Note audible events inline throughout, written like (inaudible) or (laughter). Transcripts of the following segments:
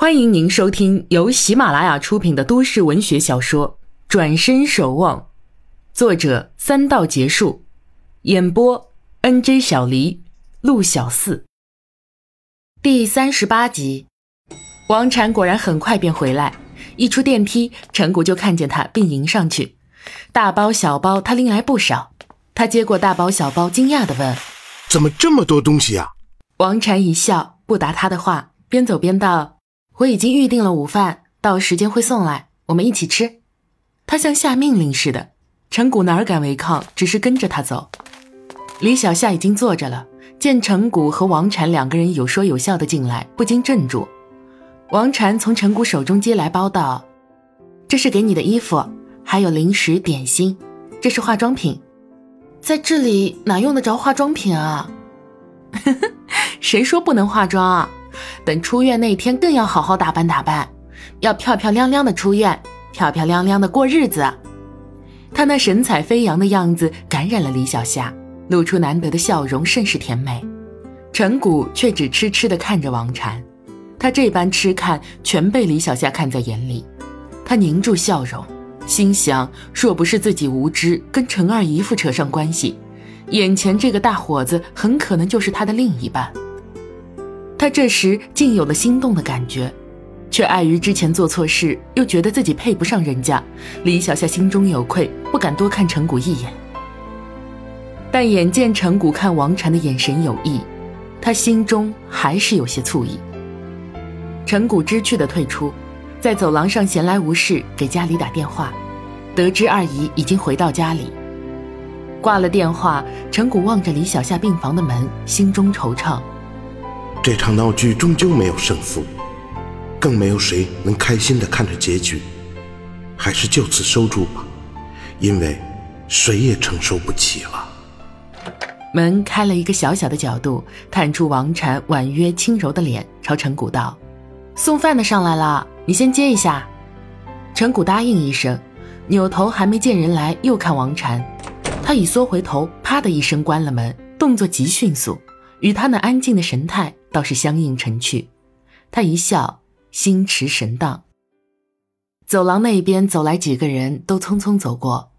欢迎您收听由喜马拉雅出品的都市文学小说《转身守望》，作者三道结束，演播 N J 小黎、陆小四。第三十八集，王禅果然很快便回来，一出电梯，陈谷就看见他，并迎上去。大包小包，他拎来不少。他接过大包小包，惊讶地问：“怎么这么多东西啊？”王禅一笑，不答他的话，边走边道。我已经预定了午饭，到时间会送来，我们一起吃。他像下命令似的，陈谷哪敢违抗，只是跟着他走。李小夏已经坐着了，见陈谷和王禅两个人有说有笑的进来，不禁镇住。王禅从陈谷手中接来包道：“这是给你的衣服，还有零食点心，这是化妆品。在这里哪用得着化妆品啊？(laughs) 谁说不能化妆啊？”等出院那天，更要好好打扮打扮，要漂漂亮亮的出院，漂漂亮亮的过日子。他那神采飞扬的样子感染了李小夏，露出难得的笑容，甚是甜美。陈谷却只痴痴地看着王禅，他这般痴看，全被李小夏看在眼里。他凝住笑容，心想：若不是自己无知，跟陈二姨夫扯上关系，眼前这个大伙子很可能就是他的另一半。他这时竟有了心动的感觉，却碍于之前做错事，又觉得自己配不上人家。李小夏心中有愧，不敢多看陈谷一眼。但眼见陈谷看王禅的眼神有意，他心中还是有些醋意。陈谷知趣的退出，在走廊上闲来无事给家里打电话，得知二姨已经回到家里。挂了电话，陈谷望着李小夏病房的门，心中惆怅。这场闹剧终究没有胜负，更没有谁能开心的看着结局，还是就此收住吧，因为谁也承受不起了。门开了一个小小的角度，探出王禅婉约轻柔的脸，朝陈谷道：“送饭的上来了，你先接一下。”陈谷答应一声，扭头还没见人来，又看王禅，他已缩回头，啪的一声关了门，动作极迅速，与他那安静的神态。倒是相映成趣，他一笑，心驰神荡。走廊那边走来几个人，都匆匆走过，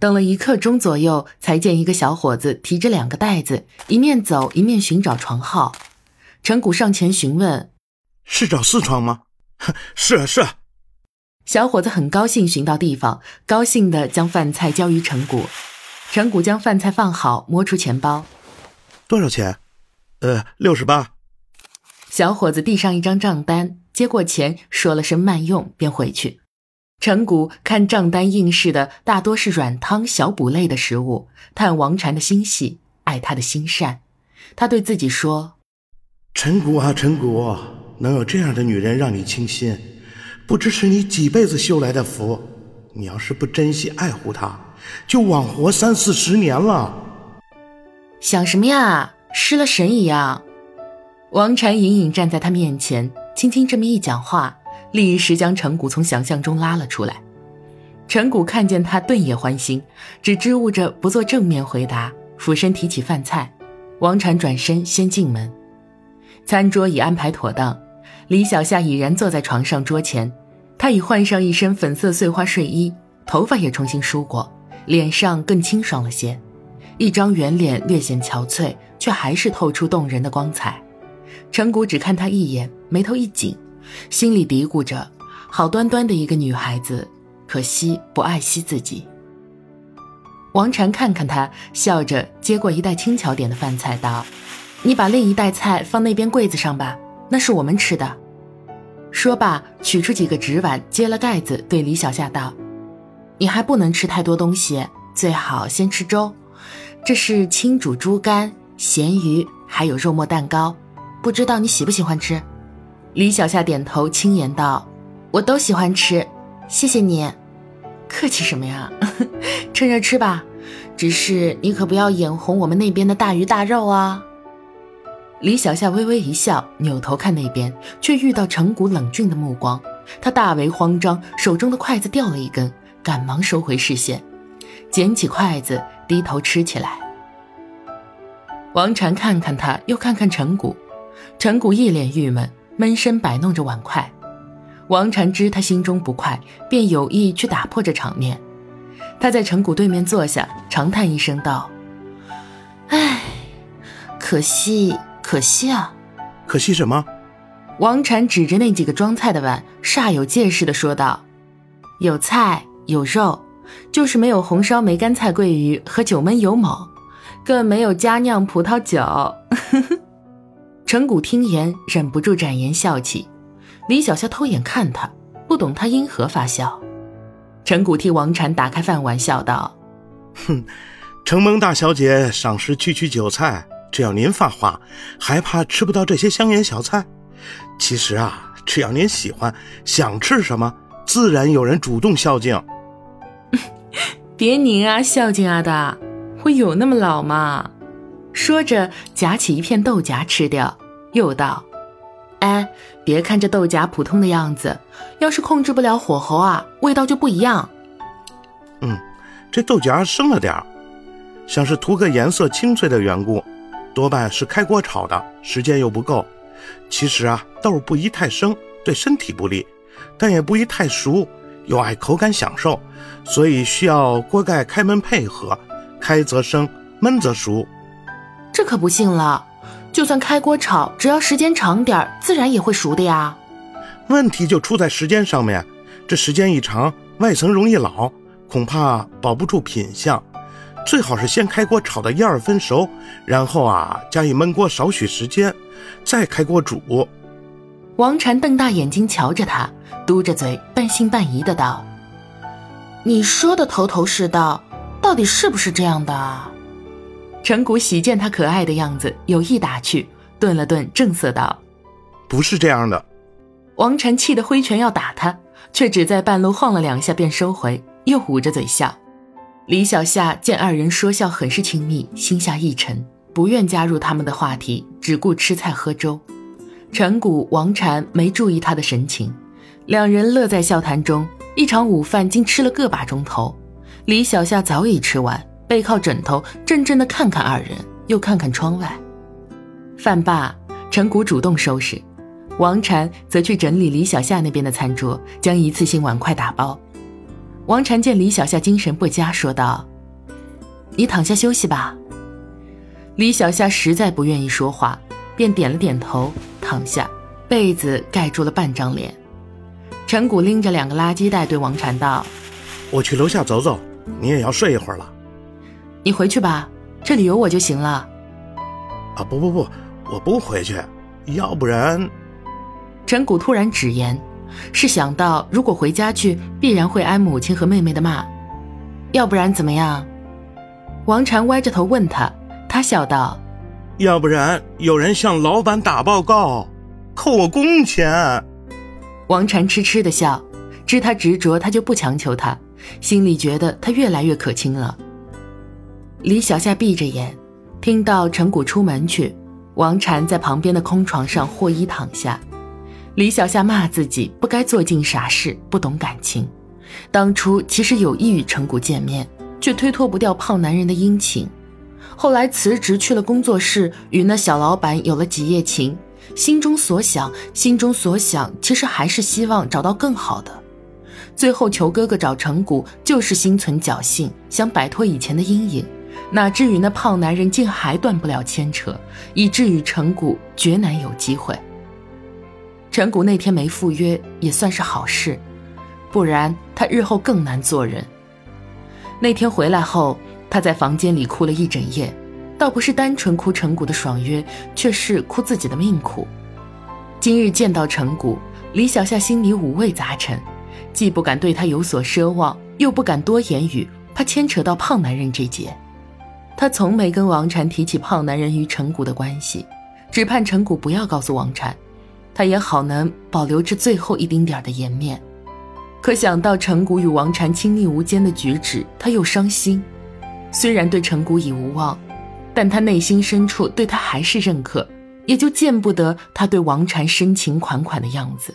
等了一刻钟左右，才见一个小伙子提着两个袋子，一面走一面寻找床号。陈谷上前询问：“是找四床吗？”“ (laughs) 是啊，是啊。”小伙子很高兴寻到地方，高兴地将饭菜交于陈谷。陈谷将饭菜放好，摸出钱包：“多少钱？”“呃，六十八。”小伙子递上一张账单，接过钱，说了声慢用，便回去。陈谷看账单应试的大多是软汤、小补类的食物，叹王禅的心细，爱他的心善。他对自己说：“陈谷啊，陈谷，能有这样的女人让你倾心，不知是你几辈子修来的福。你要是不珍惜爱护她，就枉活三四十年了。”想什么呀？失了神一样。王禅隐隐站在他面前，轻轻这么一讲话，立时将陈谷从想象中拉了出来。陈谷看见他，顿也欢心，只支吾着不做正面回答，俯身提起饭菜。王禅转身先进门，餐桌已安排妥当，李小夏已然坐在床上桌前，她已换上一身粉色碎花睡衣，头发也重新梳过，脸上更清爽了些，一张圆脸略显憔悴，却还是透出动人的光彩。陈谷只看他一眼，眉头一紧，心里嘀咕着：好端端的一个女孩子，可惜不爱惜自己。王禅看看他，笑着接过一袋轻巧点的饭菜，道：“你把另一袋菜放那边柜子上吧，那是我们吃的。”说罢，取出几个纸碗，揭了盖子，对李小夏道：“你还不能吃太多东西，最好先吃粥。这是清煮猪肝、咸鱼，还有肉末蛋糕。”不知道你喜不喜欢吃？李小夏点头，轻言道：“我都喜欢吃，谢谢你。客气什么呀？(laughs) 趁热吃吧。只是你可不要眼红我们那边的大鱼大肉啊。”李小夏微微一笑，扭头看那边，却遇到陈谷冷峻的目光。他大为慌张，手中的筷子掉了一根，赶忙收回视线，捡起筷子，低头吃起来。王禅看看他，又看看陈谷。陈谷一脸郁闷，闷声摆弄着碗筷。王禅知他心中不快，便有意去打破这场面。他在陈谷对面坐下，长叹一声道：“唉，可惜，可惜啊！可惜什么？”王禅指着那几个装菜的碗，煞有介事地说道：“有菜有肉，就是没有红烧梅干菜桂鱼和九焖油某，更没有佳酿葡萄酒。”陈谷听言，忍不住展颜笑起。李小夏偷眼看他，不懂他因何发笑。陈谷替王禅打开饭碗，笑道：“哼，承蒙大小姐赏识区区酒菜，只要您发话，还怕吃不到这些香盐小菜？其实啊，只要您喜欢，想吃什么，自然有人主动孝敬。(laughs) ”别您啊，孝敬啊的，我有那么老吗？说着，夹起一片豆荚吃掉，又道。哎，别看这豆荚普通的样子，要是控制不了火候啊，味道就不一样。嗯，这豆荚生了点儿，像是涂个颜色清脆的缘故，多半是开锅炒的，时间又不够。其实啊，豆不宜太生，对身体不利；但也不宜太熟，又爱口感享受，所以需要锅盖开门配合，开则生，焖则熟。这可不信了。就算开锅炒，只要时间长点儿，自然也会熟的呀。问题就出在时间上面，这时间一长，外层容易老，恐怕保不住品相。最好是先开锅炒到一二分熟，然后啊，加以焖锅少许时间，再开锅煮。王禅瞪大眼睛瞧着他，嘟着嘴，半信半疑的道：“你说的头头是道，到底是不是这样的？”陈谷喜见他可爱的样子，有意打趣，顿了顿，正色道：“不是这样的。”王禅气得挥拳要打他，却只在半路晃了两下便收回，又捂着嘴笑。李小夏见二人说笑很是亲密，心下一沉，不愿加入他们的话题，只顾吃菜喝粥。陈谷、王禅没注意他的神情，两人乐在笑谈中，一场午饭竟吃了个把钟头。李小夏早已吃完。背靠枕头，怔怔地看看二人，又看看窗外。饭罢，陈谷主动收拾，王禅则去整理李小夏那边的餐桌，将一次性碗筷打包。王禅见李小夏精神不佳，说道：“你躺下休息吧。”李小夏实在不愿意说话，便点了点头，躺下，被子盖住了半张脸。陈谷拎着两个垃圾袋，对王禅道：“我去楼下走走，你也要睡一会儿了。”你回去吧，这里有我就行了。啊，不不不，我不回去，要不然……陈谷突然直言，是想到如果回家去，必然会挨母亲和妹妹的骂。要不然怎么样？王禅歪着头问他，他笑道：“要不然有人向老板打报告，扣我工钱。”王禅痴痴的笑，知他执着，他就不强求他，心里觉得他越来越可亲了。李小夏闭着眼，听到陈谷出门去，王禅在旁边的空床上获衣躺下。李小夏骂自己不该做尽傻事，不懂感情。当初其实有意与陈谷见面，却推脱不掉胖男人的殷勤。后来辞职去了工作室，与那小老板有了几夜情，心中所想，心中所想，其实还是希望找到更好的。最后求哥哥找陈谷，就是心存侥幸，想摆脱以前的阴影。哪至于那胖男人竟还断不了牵扯，以至于陈谷绝难有机会。陈谷那天没赴约也算是好事，不然他日后更难做人。那天回来后，他在房间里哭了一整夜，倒不是单纯哭陈谷的爽约，却是哭自己的命苦。今日见到陈谷，李小夏心里五味杂陈，既不敢对他有所奢望，又不敢多言语，怕牵扯到胖男人这节。他从没跟王禅提起胖男人与陈谷的关系，只盼陈谷不要告诉王禅，他也好能保留这最后一丁点的颜面。可想到陈谷与王禅亲密无间的举止，他又伤心。虽然对陈谷已无望，但他内心深处对他还是认可，也就见不得他对王禅深情款款的样子。